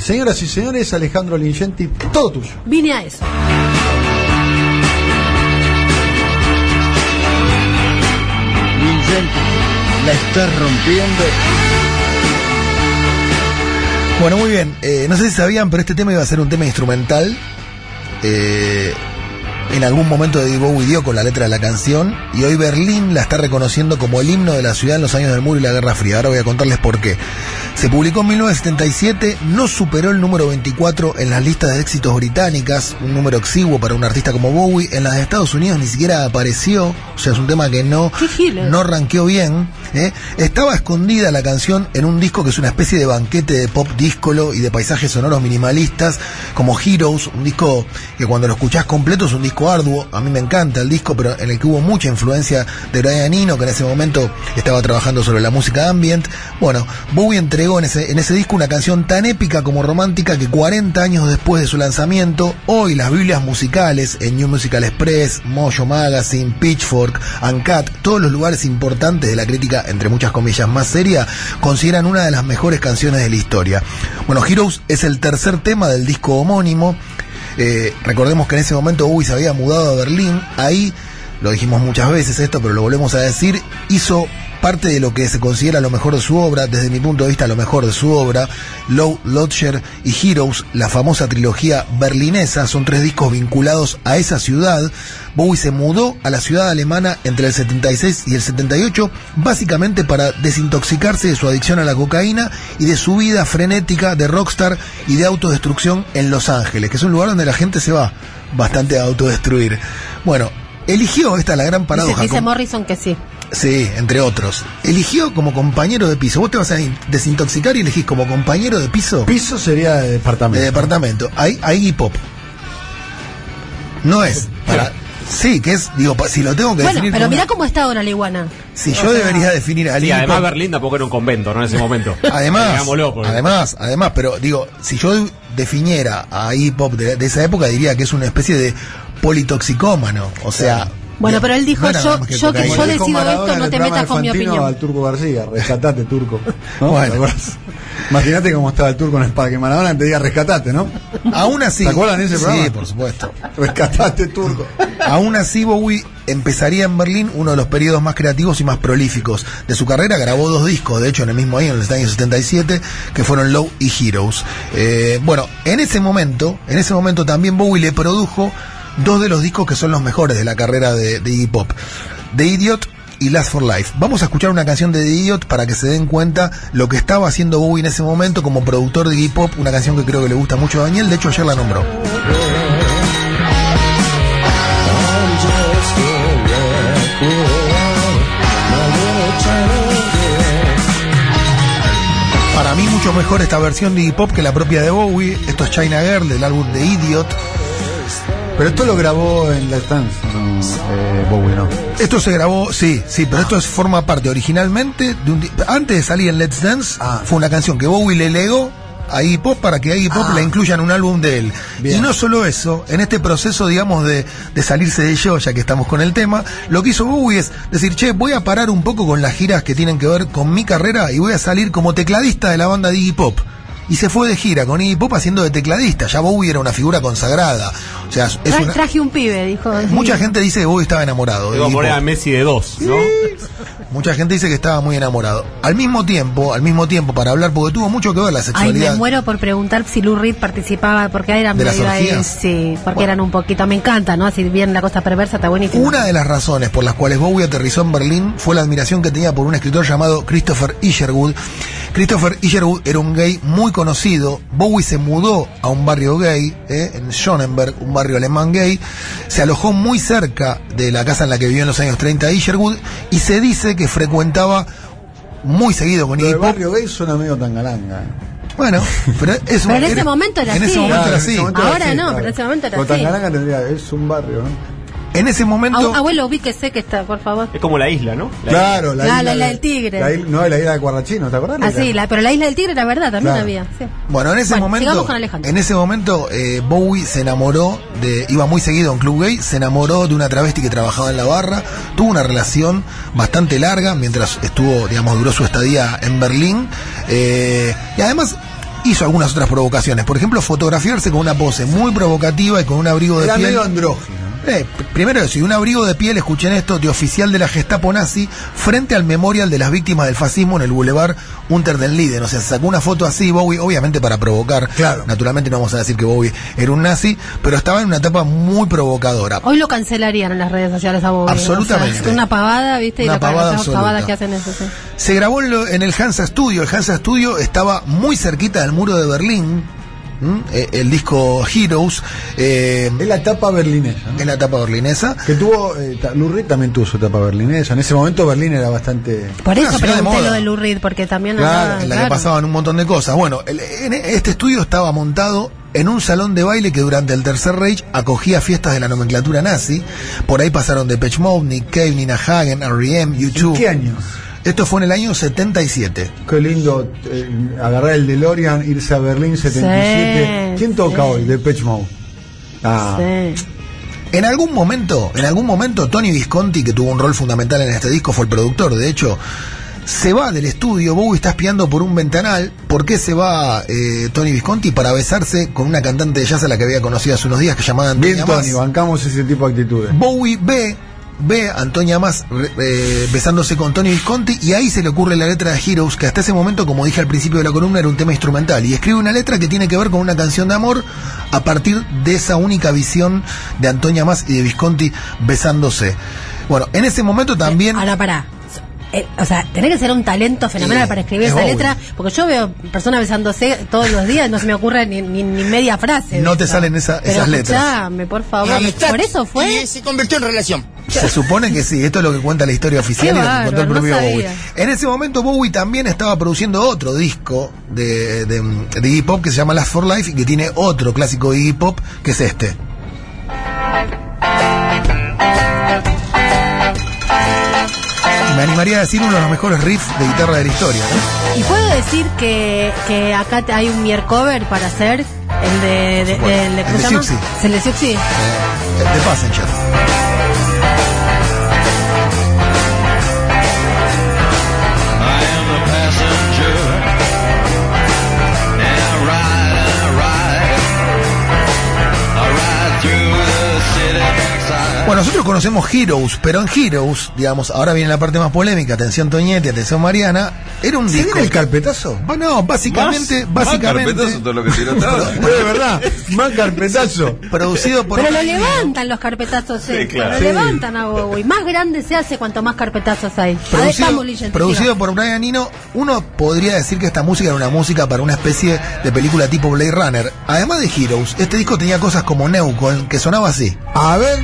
Señoras y señores, Alejandro Lingenti, todo tuyo. Vine a eso. la estás rompiendo. Bueno, muy bien. Eh, no sé si sabían, pero este tema iba a ser un tema instrumental. Eh, en algún momento de Bowie dio con la letra de la canción y hoy Berlín la está reconociendo como el himno de la ciudad en los años del muro y la Guerra Fría. Ahora voy a contarles por qué. Se publicó en 1977, no superó el número 24 en las listas de éxitos británicas, un número exiguo para un artista como Bowie. En las de Estados Unidos ni siquiera apareció, o sea, es un tema que no, no ranqueó bien. ¿eh? Estaba escondida la canción en un disco que es una especie de banquete de pop díscolo y de paisajes sonoros minimalistas, como Heroes, un disco que cuando lo escuchás completo es un disco arduo. A mí me encanta el disco, pero en el que hubo mucha influencia de Brian Eno, que en ese momento estaba trabajando sobre la música ambient. Bueno, Bowie entregó en ese, en ese disco una canción tan épica como romántica que 40 años después de su lanzamiento, hoy las Biblias musicales en New Musical Express, Mojo Magazine, Pitchfork, Uncut, todos los lugares importantes de la crítica, entre muchas comillas más seria, consideran una de las mejores canciones de la historia. Bueno, Heroes es el tercer tema del disco homónimo. Eh, recordemos que en ese momento Bowie se había mudado a Berlín. Ahí, lo dijimos muchas veces esto, pero lo volvemos a decir, hizo parte de lo que se considera lo mejor de su obra, desde mi punto de vista lo mejor de su obra, Low, Lodger y Heroes, la famosa trilogía berlinesa, son tres discos vinculados a esa ciudad. Bowie se mudó a la ciudad alemana entre el 76 y el 78, básicamente para desintoxicarse de su adicción a la cocaína y de su vida frenética de rockstar y de autodestrucción en Los Ángeles, que es un lugar donde la gente se va bastante a autodestruir. Bueno, eligió, esta es la gran paradoja. Dice, dice Morrison que sí. Sí, entre otros. Eligió como compañero de piso. Vos te vas a desintoxicar y elegís como compañero de piso. Piso sería de departamento. De departamento. Hay, hay hip hop. No es para. Sí, que es, digo, si lo tengo que bueno, definir. Pero mira cómo está ahora la iguana. Si yo debería definir a Sí, además Berlín tampoco era un convento, ¿no? En ese momento. Además, porque- además, además, pero digo, si yo definiera a hip hop de, de esa época, diría que es una especie de politoxicómano. O sea. Bueno, pero él dijo, no yo- yo que yo decido Maradona esto, no te metas con mi opinión. al Turco García, rescatate turco. Imagínate cómo estaba el turco en el para que Maradona te diga rescatate, ¿no? Aún así. ¿Te acuerdan de ese programa? Sí, por supuesto. Rescatate turco. Aún así, Bowie empezaría en Berlín uno de los periodos más creativos y más prolíficos de su carrera. Grabó dos discos, de hecho, en el mismo año, en el año 77, que fueron Low y Heroes. Eh, bueno, en ese momento, en ese momento también Bowie le produjo dos de los discos que son los mejores de la carrera de, de Iggy Pop. The Idiot y Last for Life. Vamos a escuchar una canción de The Idiot para que se den cuenta lo que estaba haciendo Bowie en ese momento como productor de Iggy Pop, una canción que creo que le gusta mucho a Daniel, de hecho ayer la nombró. Para mí mucho mejor esta versión de Iggy Pop que la propia de Bowie. Esto es China Girl del álbum de Idiot. Pero esto lo grabó en Let's Dance, no, eh, Bowie, ¿no? Esto se grabó, sí, sí, pero esto es, forma parte originalmente de un antes de salir en Let's Dance, Ah. fue una canción que Bowie le legó a Iggy Pop para que Iggy Pop la incluya en un álbum de él. Bien. Y no solo eso, en este proceso, digamos, de, de salirse de yo, ya que estamos con el tema, lo que hizo Bowie es decir, che, voy a parar un poco con las giras que tienen que ver con mi carrera y voy a salir como tecladista de la banda de Iggy Pop. Y se fue de gira con Iggy Pop haciendo de tecladista. Ya Bowie era una figura consagrada. O sea, es Tra- una- Traje un pibe, dijo. mucha gente dice que Bowie estaba enamorado. poner a Messi de dos, ¿no? Mucha gente dice que estaba muy enamorado. Al mismo tiempo, al mismo tiempo, para hablar, porque tuvo mucho que ver la Ay, sexualidad. me muero por preguntar si Lou Reed participaba, porque eran ¿De medio ahí, sí, porque Bueno. eran un poquito, me encanta, ¿no? Así bien la cosa perversa, está buenísimo. Una de las razones por las cuales Bowie aterrizó en Berlín fue la admiración que tenía por un escritor llamado Christopher Isherwood. Christopher Isherwood era un gay muy conocido. Bowie se mudó a un barrio gay, eh, en Schonenberg, un barrio alemán gay. Se alojó muy cerca de la casa en la que vivió en los años 30 Isherwood y se dice que frecuentaba muy seguido con Pop. barrio gay suena medio tangalanga. Bueno, pero, es Pero en ese momento era en así. ese momento Claro, era en ese así. momento Ahora así, no, pero en ese momento era Con así. Tangalanga tendría, es un barrio, ¿no? En ese momento. Abu- Abuelo, ubíquese que está, por favor. Es como la isla, ¿no? La Claro, la isla, la isla de- del tigre. la isla- no, la isla de Cuarrachino, ¿te acordás? Ah, sí, la- pero la isla del tigre era verdad, también Claro. había. sí. Bueno, en ese Bueno, momento, sigamos con Alejandro. en ese momento eh, Bowie se enamoró de, iba muy seguido a un club gay, se enamoró de una travesti que trabajaba en la barra, tuvo una relación bastante larga mientras estuvo, digamos, duró su estadía en Berlín, eh, y además hizo algunas otras provocaciones. Por ejemplo, fotografiarse con una pose muy provocativa y con un abrigo de Era piel. medio andrógino. Eh, primero eso, y un abrigo de piel, escuchen esto, de oficial de la Gestapo nazi frente al memorial de las víctimas del fascismo en el Boulevard Unter den Linden. O sea, se sacó una foto así, Bowie, obviamente para provocar. Claro. Naturalmente no vamos a decir que Bowie era un nazi, pero estaba en una etapa muy provocadora. Hoy lo cancelarían en las redes sociales a Bowie. Absolutamente. O sea, es una pavada, ¿viste? Una y la pavada pavadas que hacen eso, sí. Se grabó en, lo- en el Hansa Studio. El Hansa Studio estaba muy cerquita del muro de Berlín. Eh, El disco Heroes. eh, Es la etapa berlinesa. ¿no? en la etapa berlinesa. Que tuvo, eh, Reed también tuvo su etapa berlinesa. En ese momento Berlín era bastante... Por eso de pregunté moda. lo de Lou Reed, porque también Claro, andaba- en la que pasaban un montón de cosas. Bueno, el- en este estudio estaba montado en un salón de baile que durante el Tercer Reich acogía fiestas de la nomenclatura nazi. Por ahí pasaron Depeche Mode, Nick Cave, Nina Hagen, R.E.M., ¿En YouTube. qué año? Esto fue en el año 77. Qué lindo eh, agarrar el DeLorean, irse a Berlín 77. Sí, ¿Quién toca sí. hoy? De Pitch Mode. Ah, Sí. En algún momento, en algún momento, Tony Visconti, que tuvo un rol fundamental en este disco, fue el productor, de hecho, se va del estudio, Bowie está espiando por un ventanal. ¿Por qué se va eh, Tony Visconti? Para besarse con una cantante de jazz a la que había conocido hace unos días, que llamaba bien Antonia Mas. Tony, bancamos ese tipo de actitudes. Bowie ve, ve a Antonia Más eh, besándose con Tony Visconti y ahí se le ocurre la letra de Heroes, que hasta ese momento, como dije al principio de la columna, era un tema instrumental. Y escribe una letra que tiene que ver con una canción de amor a partir de esa única visión de Antonia Más y de Visconti besándose. Bueno, en ese momento también... Ahora, pará. Eh, o sea, tenés que ser un talento fenomenal Sí, para escribir es esa letra, porque yo veo personas besándose todos los días, no se me ocurre ni, ni, ni media frase. No te eso. salen esa- Pero esas letras. por favor. Por eso fue. Y se convirtió en relación. Se supone que sí, esto es lo que cuenta la historia oficial Qué y lo que contó el no propio. Bowie. En ese momento Bowie también estaba produciendo otro disco de, de, de Iggy Pop que se llama Last for Life y que tiene otro clásico de Iggy Pop que es este. Y me animaría a decir uno de los mejores riffs de guitarra de la historia. ¿no? Y puedo decir que, que acá hay un mier cover para hacer el de, de, Bueno, del- el ¿cómo de se llama? Siouxsie. Es el de. Eh, Passenger. Bueno, nosotros conocemos Heroes, pero en Heroes, digamos, ahora viene la parte más polémica, atención Toñete, atención Mariana, era un ¿Se disco... viene el carpetazo? Bueno, básicamente, Más- más básicamente... carpetazo todo lo que tiró atrás. de verdad, más carpetazo. producido por Pero lo levantan los carpetazos, eh. claro. Lo Sí. levantan a Bowie. Más grande se hace cuanto más carpetazos hay. Producido, producido por Brian Eno, uno podría decir que esta música era una música para una especie de película tipo Blade Runner. Además de Heroes, este disco tenía cosas como Neucon, que sonaba así. A ver.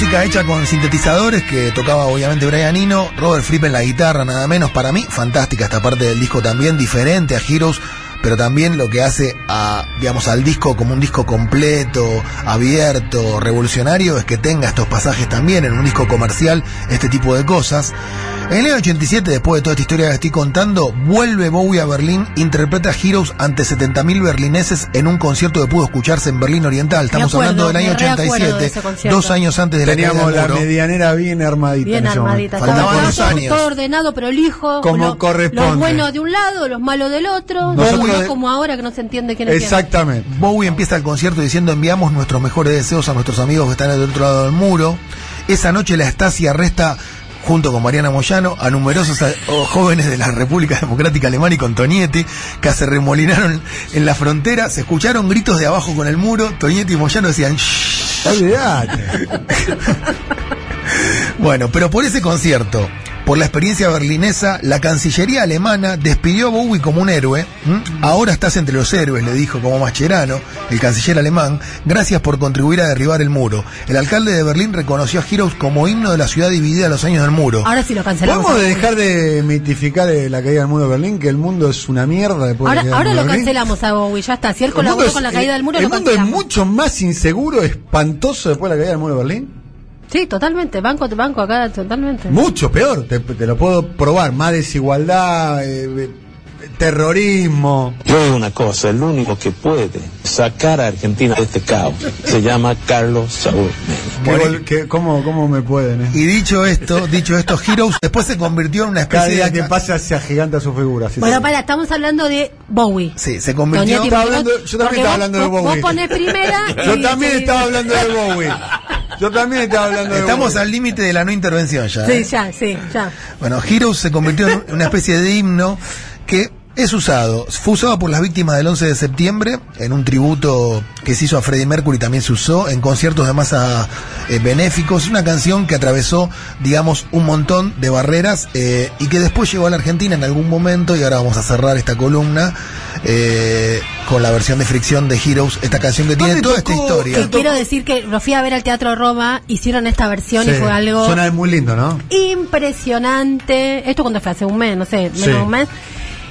Música hecha con sintetizadores que tocaba obviamente Brian Eno, Robert Fripp en la guitarra, nada menos. Para mí, fantástica esta parte del disco también, diferente a Heroes, pero también lo que hace a, digamos, al disco como un disco completo, abierto, revolucionario, es que tenga estos pasajes también en un disco comercial, este tipo de cosas. En el año 87, después de toda esta historia que estoy contando, vuelve Bowie a Berlín, interpreta Heroes ante 70.000 berlineses en un concierto que pudo escucharse en Berlín Oriental. Estamos acuerdo, hablando del año me reacuerdo de 87, ese concierto. dos años antes de la Teníamos del la medianera bien armadita. Bien en armadita. Estaba todo ordenado, prolijo. Como lo- corresponde. Los buenos de un lado, los malos del otro. Nosotros no de- como ahora que no se entiende quién es quién. Exactamente. Bowie empieza el concierto diciendo enviamos nuestros mejores deseos a nuestros amigos que están del otro lado del muro. Esa noche la Stasi arresta junto con Mariana Moyano a numerosos jóvenes de la República Democrática Alemana y con Tonietti que se remolinaron en la frontera, se escucharon gritos de abajo con el muro, Tonietti y Moyano decían "Shh". Bueno, pero por ese concierto, por la experiencia berlinesa, la Cancillería alemana despidió a Bowie como un héroe. Ahora estás entre los héroes, le dijo como Mascherano, el canciller alemán. Gracias por contribuir a derribar el muro. El alcalde de Berlín reconoció a Heroes como himno de la ciudad dividida a los años del muro. Ahora sí lo cancelamos. ¿Podemos dejar de mitificar eh, la caída del muro de Berlín? Que el mundo es una mierda después Ahora, de ahora lo Berlín. cancelamos a Bowie, ya está. Si él El mundo colaboró es- con la caída del muro, el lo mundo es mucho más inseguro, espantoso después de la caída del muro de Berlín. Sí, totalmente. Banco, banco acá, totalmente. Mucho peor, te, te lo puedo probar. Más desigualdad, eh, eh, terrorismo. Yo digo una cosa, el único que puede sacar a Argentina de este caos se llama Carlos Saúl Menem. ¿Qué qué- cómo, ¿Cómo me pueden? eh? Y dicho esto, dicho esto, Heroes después se convirtió en una Cada especie día de que pasa se agiganta su figura. sí, Bueno, sí. para, estamos hablando de Bowie. Sí, se convirtió. Hablando- yo también estaba vos- hablando de Bowie. Vos ponés primera. Yo también estaba hablando de Bowie. Yo también estaba hablando de Estamos al límite de la no intervención ya. Sí, ¿eh? ya, sí, ya. Bueno, Heroes se convirtió en una especie de himno que es usado, fue usado por las víctimas del 11 de septiembre, en un tributo que se hizo a Freddie Mercury también se usó, en conciertos de masa eh, benéficos, una canción que atravesó, digamos, un montón de barreras eh, y que después llegó a la Argentina en algún momento, y ahora vamos a cerrar esta columna eh, con la versión de fricción de Heroes, esta canción que tiene ¿Dónde toda tocó? esta historia. Que quiero decir que lo fui a ver al Teatro Roma, hicieron esta versión y fue algo Suena muy lindo, ¿no? impresionante. Esto cuando fue hace un mes, no sé, menos Sí. un mes.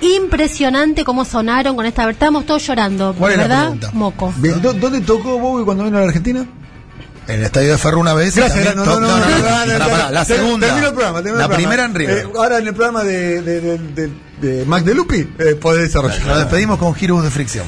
Impresionante cómo sonaron con esta. Estábamos todos llorando, ¿Cuál es la ¿verdad? pregunta? Moco. Bien, ¿dó- ¿Dónde tocó Bowie cuando vino a la Argentina? En el estadio de Ferro una vez. Gracias, no, no, to- no, no, no, no, pará, no, pará, no, la segunda. Termino el programa, termino la el programa. primera en River. Eh, ahora en el programa de, de, de, de, de Mac de Lupi, eh, podés desarrollar. Nos despedimos con Heroes de fricción.